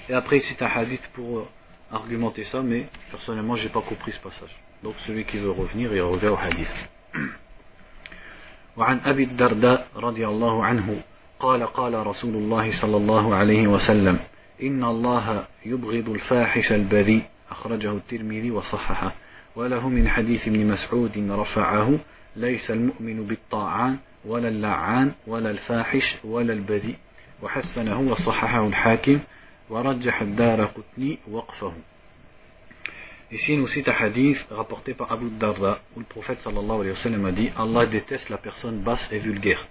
Et après, il cite un hadith pour euh, argumenter ça, mais personnellement, j'ai pas compris ce passage. Donc, celui qui veut revenir, il revient au hadith. وعن أبي الدرداء رضي الله عنه قال قال رسول الله صلى الله عليه وسلم إن الله يبغض الفاحش البذيء أخرجه الترمذي وصححه وله من حديث ابن مسعود رفعه ليس المؤمن بالطاعان ولا اللعان ولا الفاحش ولا البذيء وحسنه وصححه الحاكم ورجح الدار قتني وقفه Ici, nous cite un hadith rapporté par Abu Darda, où le prophète sallallahu alayhi wa sallam a dit Allah déteste la personne basse et vulgaire.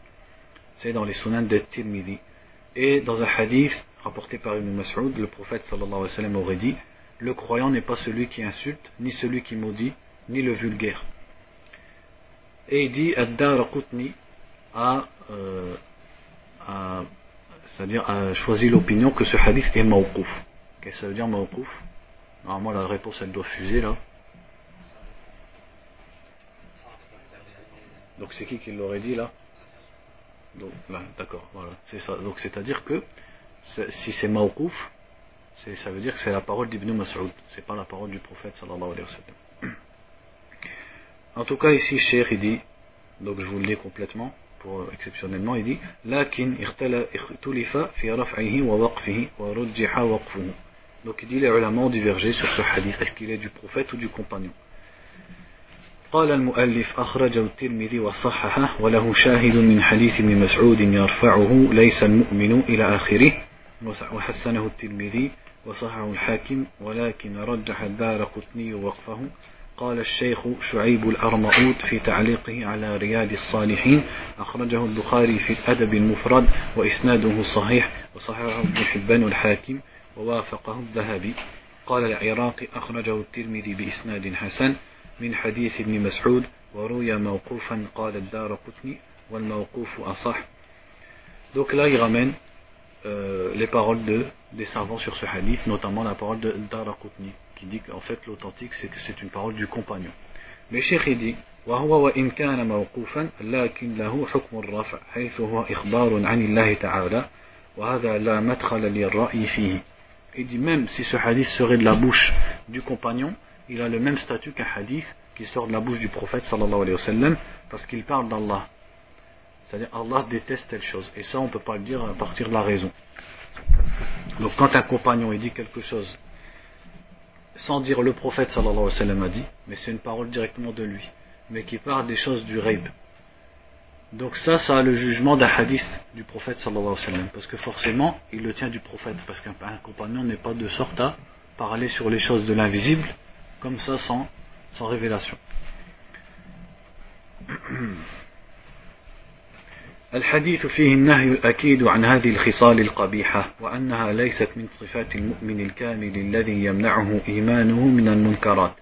C'est dans les sunan de Tirmidhi. Et dans un hadith rapporté par Ibn Mas'ud, le prophète sallallahu alayhi wa sallam aurait dit Le croyant n'est pas celui qui insulte, ni celui qui maudit, ni le vulgaire. Et il dit Ad-Dar Qutni a, euh, a c'est-à-dire a choisi l'opinion que ce hadith est mawqouf. Qu'est-ce que ça veut dire mawqouf? Normalement, la réponse, elle doit fuser là. Donc, c'est qui qui l'aurait dit là? Donc, là, d'accord, voilà, c'est ça. Donc, c'est-à-dire que si c'est mawqouf, ça veut dire que c'est la parole d'Ibn Mas'ud, c'est pas la parole du prophète sallallahu alayhi wa sallam. En tout cas, ici, Cheikh, il dit, donc je vous le lis complètement, pour exceptionnellement, il dit, لكن اختلف في رفعه ووقفه ورجح وقفه. Donc il dit les ulama ont divergé sur ce hadith. Est-ce qu'il est du prophète ou du compagnon قال المؤلف أخرجه الترمذي وصححه وله شاهد من حديث ابن مسعود يرفعه ليس المؤمن إلى آخره وحسنه الترمذي وصححه الحاكم ولكن رجح الدار قطني وقفه قال الشيخ شعيب الأرمؤوت في تعليقه على رياض الصالحين أخرجه البخاري في الأدب المفرد وإسناده صحيح وصححه ابن حبان الحاكم ووافقه الذهبي. قال العراقي أخرجه الترمذي بإسناد حسن من حديث ابن مسعود وروي موقوفا قال الدار قطني والموقوف أصح. Donc là, il ramène euh, les paroles de, des savants sur ce hadith, notamment la parole de Daraqutni, qui dit qu'en fait l'authentique c'est que c'est une parole du compagnon. Mais Cheikh il dit وهو وإن كان موقوفا لكن له حكم الرفع حيث هو إخبار عن الله تعالى وهذا لا مدخل للرأي فيه Il dit même si ce hadith serait de la bouche du compagnon, il a le même statut qu'un hadith qui sort de la bouche du prophète sallallahu alayhi wa sallam parce qu'il parle d'Allah. C'est-à-dire Allah déteste telle chose. Et ça on ne peut pas le dire à partir de la raison. Donc quand un compagnon il dit quelque chose sans dire le prophète sallallahu alayhi wa sallam a dit, mais c'est une parole directement de lui, mais qui parle des choses du raib. Donc ça, ça a le jugement d'un hadith du prophète sallallahu alayhi wa sallam, parce que forcément, il le tient du prophète, parce qu'un compagnon n'est pas de sorte à parler sur les choses de l'invisible, comme ça, sans, sans révélation. الحديث فيه النهي الأكيد عن هذه الخصال القبيحة وأنها ليست من صفات المؤمن الكامل الذي يمنعه إيمانه من المنكرات.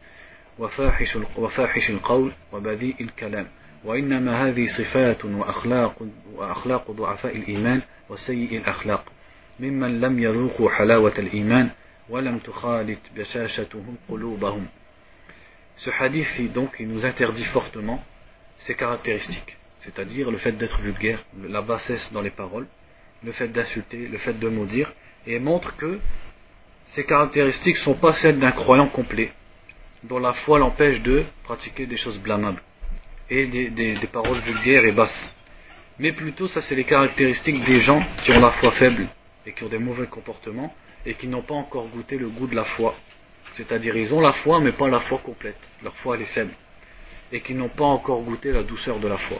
وفاحش, وفاحش القول وبذيء الكلام. وإنما هذه صفات وأخلاق, وأخلاق ضعفاء الإيمان وسيء الأخلاق. ممن لم يذوقوا حلاوة الإيمان ولم تخالط بشاشته قلوبهم. Ce hadith, donc, il nous interdit fortement ces caractéristiques. C'est-à-dire le fait d'être vulgaire, la bassesse dans les paroles, le fait d'insulter, le fait de maudire, et montre que ces caractéristiques ne sont pas celles d'un croyant complet, dont la foi l'empêche de pratiquer des choses blâmables et des, paroles vulgaires et basses. Mais plutôt, ça c'est les caractéristiques des gens qui ont la foi faible et qui ont des mauvais comportements et qui n'ont pas encore goûté le goût de la foi. C'est-à-dire, ils ont la foi, mais pas la foi complète. Leur foi, elle est faible. Et qui n'ont pas encore goûté la douceur de la foi.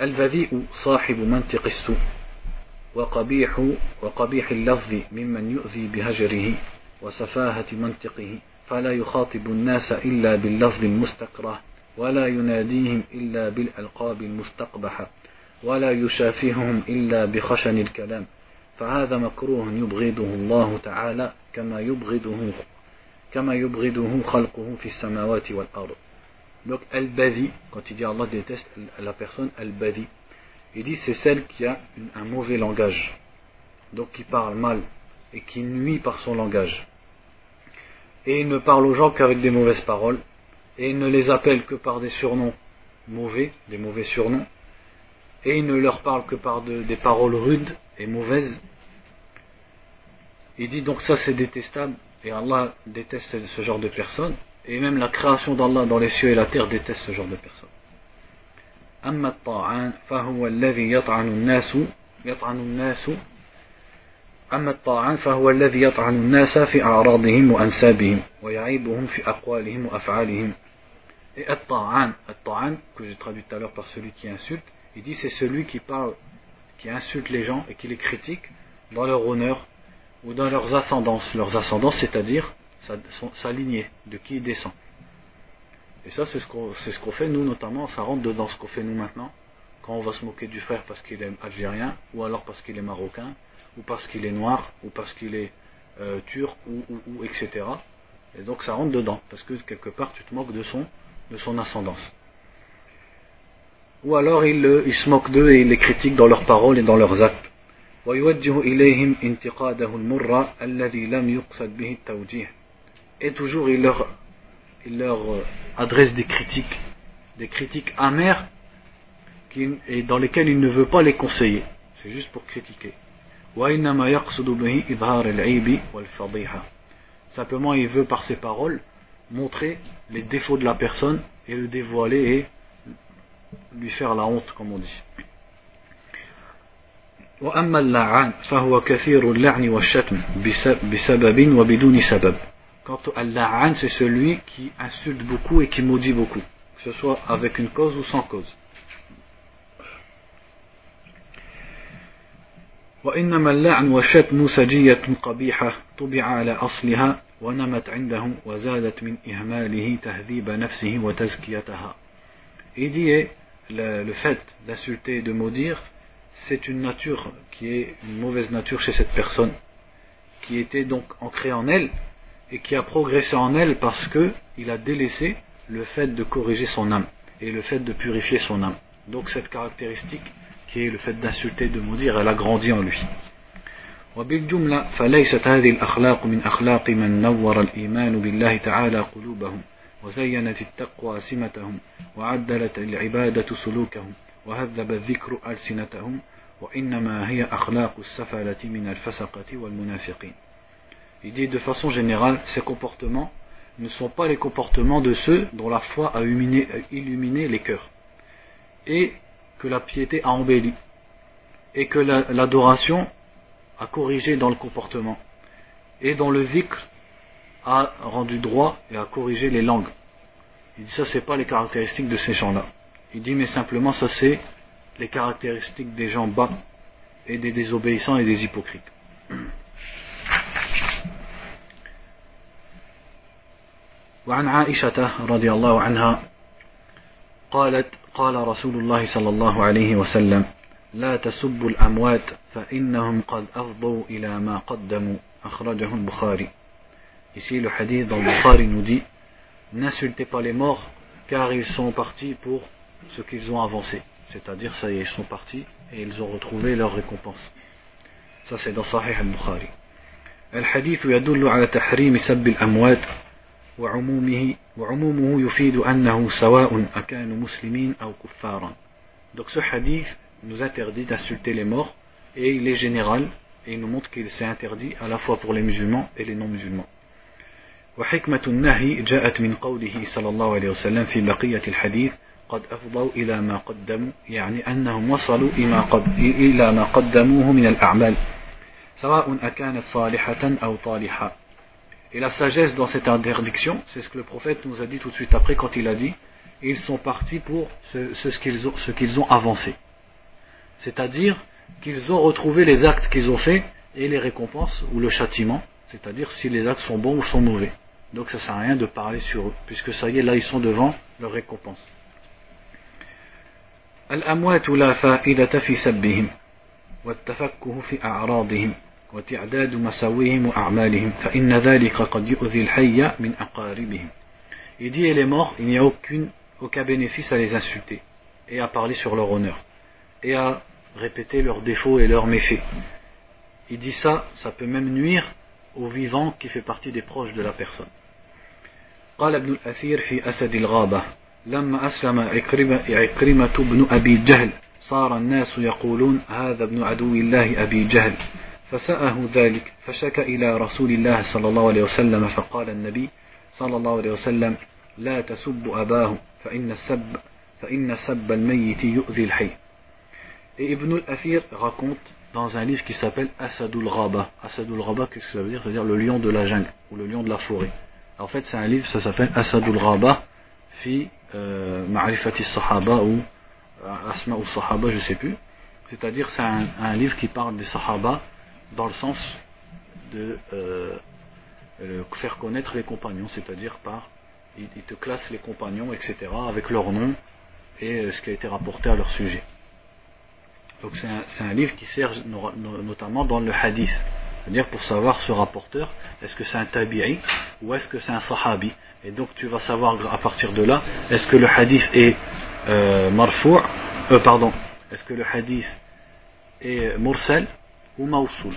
البذيء صاحب منطق السوء وقبيح وقبيح اللفظ ممن يؤذي بهجره وسفاهة منطقه فلا يخاطب الناس إلا باللفظ المستكره ولا يناديهم إلا بالألقاب المستقبحة ولا يشافههم إلا بخشن الكلام فهذا مكروه يبغضه الله تعالى كما يبغضه كما يبغضه خلقه في السماوات والأرض. Donc, al-badi, quand il dit Allah déteste la personne al-badi, il dit c'est celle qui a un mauvais langage, donc qui parle mal et qui nuit par son langage. Et il ne parle aux gens qu'avec des mauvaises paroles, et il ne les appelle que par des surnoms mauvais, des mauvais surnoms, et il ne leur parle que par des paroles rudes et mauvaises. Il dit donc ça c'est détestable, et Allah déteste ce genre de personnes, et même la création d'Allah dans les cieux et la terre déteste ce genre de personnes. أما الطاعان فهو الذي يطعن الناس يطعن الناس أما الطاعان فهو الذي يطعن الناس في أعراضهم وأنسابهم ويعيبهم في أقوالهم وأفعالهم Et At-Ta'an, At-Ta'an, que j'ai traduit tout à l'heure par celui qui insulte, il dit c'est celui qui parle, qui insulte les gens et qui les critique dans leur honneur ou dans leurs ascendances. Leurs ascendances, c'est-à-dire sa, sa, lignée, de qui il descend. Et ça, c'est ce qu'on ce qu'on fait, nous, notamment, ça rentre dedans ce qu'on fait, nous, maintenant, quand on va se moquer du frère parce qu'il est algérien, ou alors parce qu'il est marocain, ou parce qu'il est noir, ou parce qu'il est euh, turc, ou, ou, ou, etc. Et donc, ça rentre dedans, parce que quelque part, tu te moques de son, de son ascendance. Ou alors, il, il se moque d'eux et il les critique dans leurs paroles et dans leurs actes. ويوجه إليهم انتقاده المر الذي لم يقصد به التوجيه et toujours il leur, il leur adresse des critiques, des critiques amères qui, et dans lesquelles il ne veut pas les conseiller. C'est juste pour critiquer. Simplement, il veut par ses paroles montrer les défauts de la personne et le dévoiler et lui faire la honte, comme on dit. وأما اللعان فهو كثير اللعن والشتم بسبب وبدون سبب Quant à la'an, c'est celui qui insulte beaucoup et qui maudit beaucoup, que ce soit avec une cause ou sans cause. وإنما اللعن والشتم سجية قبيحة طبع على أصلها ونمت عنده وزادت من إهماله تهذيب نفسه وتزكيتها. Il dit le, le fait d'insulter et de maudire, c'est une nature qui est une mauvaise nature chez cette personne, qui était donc ancrée en elle et qui a progressé en elle parce qu'il a délaissé le fait de corriger son âme et le fait de purifier son âme. Donc cette caractéristique qui est le fait d'insulter, de maudire, elle a grandi en lui. وبالجملة فليست هذه الأخلاق من أخلاق من نور الإيمان بالله تعالى قلوبهم وزينت التقوى سمتهم وعدلت العبادة سلوكهم وهذب الذكر ألسنتهم وإنما هي أخلاق السفلة من الفسقة والمنافقين il dit de façon générale, ces comportements ne sont pas les comportements de ceux dont la foi a illuminé, les cœurs, et que la piété a embelli, et que l'adoration a corrigé dans le comportement, et dont le zikr a rendu droit et a corrigé les langues. Il dit ça c'est pas les caractéristiques de ces gens-là. Il dit mais simplement ça c'est les caractéristiques des gens bas et des désobéissants et des hypocrites. وعن عائشة رضي الله عنها قالت قال رسول الله صلى الله عليه وسلم لا تسبوا الأموات فإنهم قد أفضوا إلى ما قدموا أخرجه البخاري Ici, le hadith dans le Bukhari nous dit N'insultez pas les morts, car ils sont partis pour ce qu'ils ont avancé. C'est-à-dire, ça y est, ils sont partis et ils ont retrouvé leur récompense. Ça, c'est dans Sahih al-Bukhari. الحديث يدل على تحريم سب الأموات وعمومه وعمومه يفيد أنه سواء أكانوا مسلمين أو كفارا Donc ce hadith nous interdit d'insulter les morts et il est général et il nous montre qu'il s'est interdit à la fois pour les musulmans et les non-musulmans. وحكمة النهي جاءت من قوله صلى الله عليه وسلم في بقية الحديث قد أفضوا إلى ما قدموا يعني أنهم وصلوا إلى ما قدموه من الأعمال سواء أكانت صالحة أو طالحة Et la sagesse dans cette interdiction, c'est ce que le prophète nous a dit tout de suite après quand il a dit ils sont partis pour ce, ce, qu'ils ont, ce qu'ils ont avancé. C'est-à-dire qu'ils ont retrouvé les actes qu'ils ont faits et les récompenses ou le châtiment, c'est-à-dire si les actes sont bons ou sont mauvais. Donc ça ne sert à rien de parler sur eux, puisque ça y est, là ils sont devant leur récompense. الأموات لا فائدة في سبهم والتفكه في أعراضهم وتعداد مساويهم وأعمالهم فإن ذلك قد يؤذي الحي من أقاربهم Il dit et les morts, il n'y a aucune, aucun bénéfice à les insulter et à parler sur leur honneur et à répéter leurs défauts et leurs méfaits. il dit ça, ça peut même nuire au vivant qui fait partie des proches de la personne. قال ابن الأثير في أسد الغابة لما أسلم عكرمة بن أبي جهل صار الناس يقولون هذا ابن عدو الله أبي جهل فسأه ذلك فشك إلى رسول الله صلى الله عليه وسلم فقال النبي صلى الله عليه وسلم لا تسب أباه فإن السب فإن سب الميت يؤذي الحي Et Ibn al-Athir raconte dans un livre qui s'appelle Asadul Raba. Asadul Raba, qu'est-ce que ça veut dire Ça veut dire le lion de la jungle ou le lion de la forêt. En fait, c'est un livre, ça s'appelle Asadul Raba fi euh, Ma'rifati Sahaba ou euh, Asma ou Sahaba, je sais plus. C'est-à-dire, c'est un, un, livre qui parle des Sahaba dans le sens de euh, euh faire connaître les compagnons, c'est-à-dire par il, il, te classe les compagnons, etc., avec leur nom et euh, ce qui a été rapporté à leur sujet. Donc c'est un, un, livre qui sert notamment dans le hadith. C'est-à-dire pour savoir ce rapporteur, est-ce que c'est un tabi'i ou est-ce que c'est un sahabi. Et donc tu vas savoir à partir de là, est-ce que le hadith est euh, marfou' euh, pardon, est-ce que le hadith est mursal ou mausoul.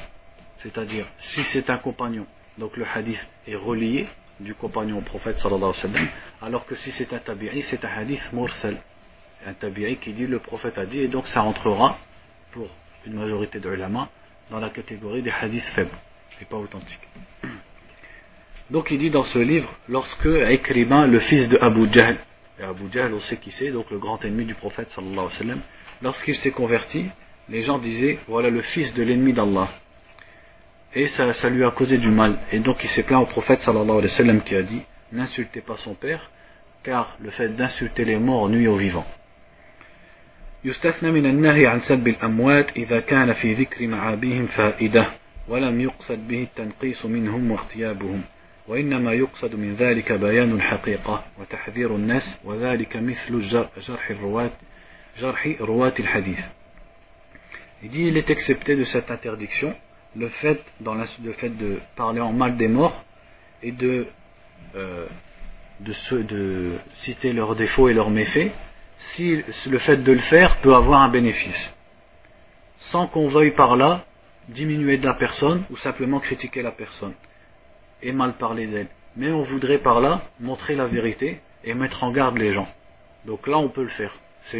C'est-à-dire, si c'est un compagnon, donc le hadith est relié du compagnon au prophète sallallahu alayhi wa alors que si c'est un tabi'i, c'est un hadith mursal. Un tabi'i qui dit le prophète a dit, et donc ça entrera pour une majorité de dans la catégorie des hadiths faibles et pas authentiques. Donc il dit dans ce livre, lorsque Ikrima, le fils de Abu Jahl, et Abu Jahl on sait qui c'est, donc le grand ennemi du prophète sallallahu alayhi wa lorsqu'il s'est converti, les gens disaient, voilà le fils de l'ennemi d'Allah. Et ça, ça, lui a causé du mal. Et donc il s'est plaint au prophète sallallahu alayhi wa sallam qui a dit, n'insultez pas son père, car le fait d'insulter les morts nuit aux vivants. يستثنى من النهي عن سب الأموات إذا كان في ذكر معابيهم فائدة ولم يقصد به التنقيص منهم واغتيابهم وإنما يقصد من ذلك بيان الحقيقة وتحذير الناس وذلك مثل جرح الرواة جرح رواة الحديث il dit il est accepté de cette interdiction le fait, de parler en mal des morts et de, euh, de, citer leurs défauts et leurs méfaits si le fait de le faire peut avoir un bénéfice, sans qu'on veuille par là diminuer de la personne ou simplement critiquer la personne et mal parler d'elle. Mais on voudrait par là montrer la vérité et mettre en garde les gens. Donc là on peut le faire. C'est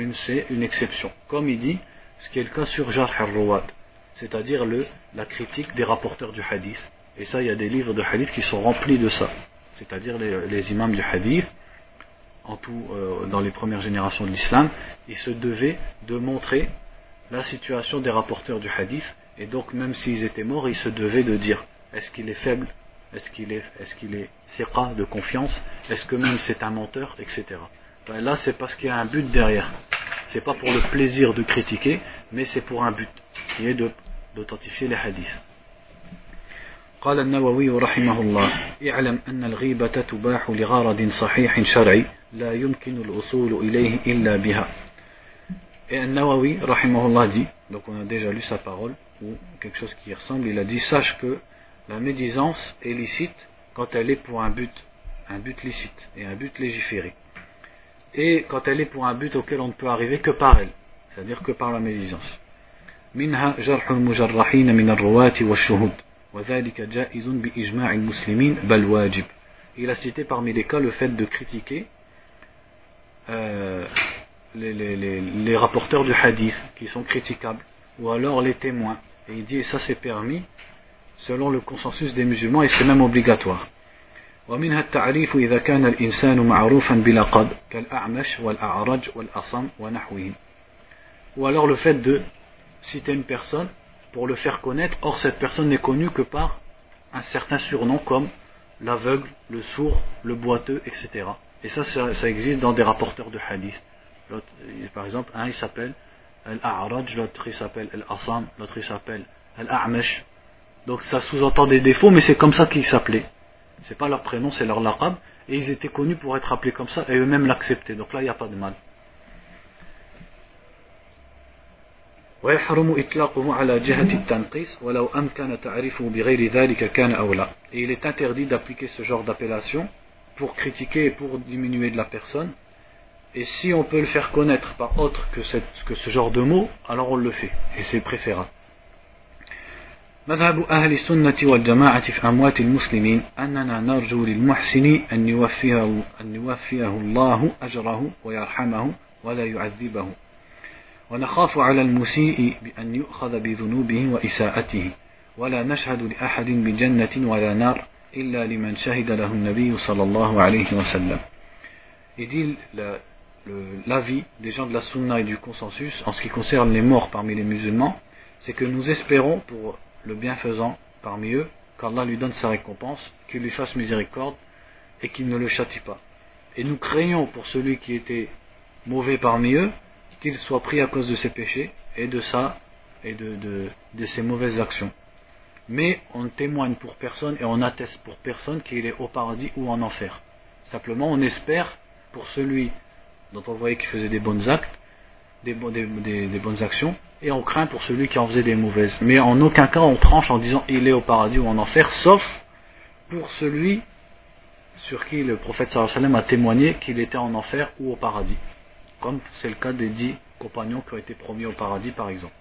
une exception. Comme il dit, ce qui est le cas sur Jarh al cest c'est-à-dire la critique des rapporteurs du hadith. Et ça, il y a des livres de hadith qui sont remplis de ça. C'est-à-dire les, imams du hadith, en tout euh, dans les premières générations de l'islam, ils se devaient de montrer la situation des rapporteurs du hadith, et donc même s'ils étaient morts, ils se devaient de dire est-ce qu'il est faible, est-ce qu'il est, est-ce qu'il est fiqa de confiance, est-ce que même c'est un menteur, etc. Ben là, c'est parce qu'il y a un but derrière C'est pas pour le plaisir de critiquer, mais c'est pour un but, qui est d'authentifier les hadiths. قال النووي رحمه الله اعلم أن الغيبة تباح لغرض صحيح شرعي لا يمكن الوصول إليه إلا بها Et Nawawi, rahimahullah, dit, donc on a déjà lu sa parole, ou quelque chose qui y ressemble, il a dit, sache que la médisance est licite quand elle est pour un but, un but licite, et un but légiféré. Et quand elle est pour un but auquel on ne peut arriver que par elle, c'est-à-dire que par la médisance. منها جرح المجرحين من الرواة والشهود Il a cité parmi les cas le fait de critiquer euh, les, les, les, les, rapporteurs du hadith qui sont critiquables, ou alors les témoins. Et il dit, ça c'est permis selon le consensus des musulmans et c'est même obligatoire. ومنها التعريف إذا كان الإنسان معروفا بلقب كالأعمش والأعرج والأصم ونحوهم. Ou alors le fait de citer une personne pour le faire connaître. Or, cette personne n'est connue que par un certain surnom comme l'aveugle, le sourd, le boiteux, etc. Et ça, ça, existe dans des rapporteurs de hadith. Par exemple, un il s'appelle Al-A'raj, l'autre il s'appelle Al-Asam, l'autre il s'appelle Al-A'mash. Donc ça sous-entend des défauts, mais c'est comme ça qu'ils s'appelaient. c'est pas leur prénom, c'est leur laqab, et ils étaient connus pour être appelés comme ça, et eux-mêmes l'acceptaient. Donc là, il n'y a pas de mal. Et il est interdit d'appliquer ce genre d'appellation pour critiquer et pour diminuer de la personne. Et si on peut le faire connaître par autre que, que ce genre de mot, alors on le fait. Et c'est préférable. مذهب أهل السنة والجماعة في أموات المسلمين أننا نرجو للمحسن أن يوفيه, أن يوفيه الله أجره ويرحمه ولا يعذبه. ونخاف على المسيء بأن يؤخذ بذنوبه وإساءته. ولا نشهد لأحد بجنة ولا نار إلا لمن شهد له النبي صلى الله عليه وسلم. L'avis des gens de la sunna et du consensus en ce qui concerne les morts parmi les musulmans, c'est que nous espérons pour le bienfaisant parmi eux, qu'Allah lui donne sa récompense, qu'il lui fasse miséricorde et qu'il ne le châtie pas. Et nous craignons pour celui qui était mauvais parmi eux, qu'il soit pris à cause de ses péchés et de ses mauvaises actions. Mais on témoigne pour personne et on atteste pour personne qu'il est au paradis ou en enfer. Simplement, on espère pour celui dont on voyait qu'il faisait des actes, des bonnes actions, et on craint pour celui qui en faisait des mauvaises. Mais en aucun cas on tranche en disant il est au paradis ou en enfer, sauf pour celui sur qui le prophète sallam a témoigné qu'il était en enfer ou au paradis. Comme c'est le cas des dix compagnons qui ont été promis au paradis par exemple.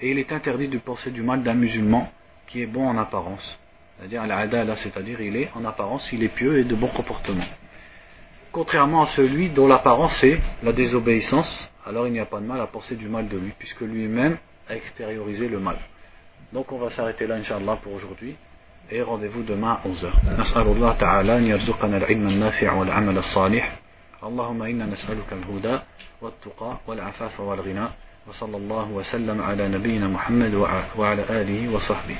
Et il est interdit de penser du mal d'un musulman qui est bon en apparence. C'est-à-dire al c'est-à-dire il est en apparence, il est pieux et de bon comportement. Contrairement à celui dont l'apparence est la désobéissance, alors il n'y a pas de mal à penser du mal de lui, puisque lui-même a extériorisé le mal. Donc on va s'arrêter là, Inch'Allah, pour aujourd'hui. Et rendez-vous demain à 11h. نسأل الله تعالى أن يرزقنا العلم النافع والعمل الصالح اللهم إنا نسألك الهدى والتقى والعفاف والغنى وصلى الله وسلم على نبينا محمد وعلى آله وصحبه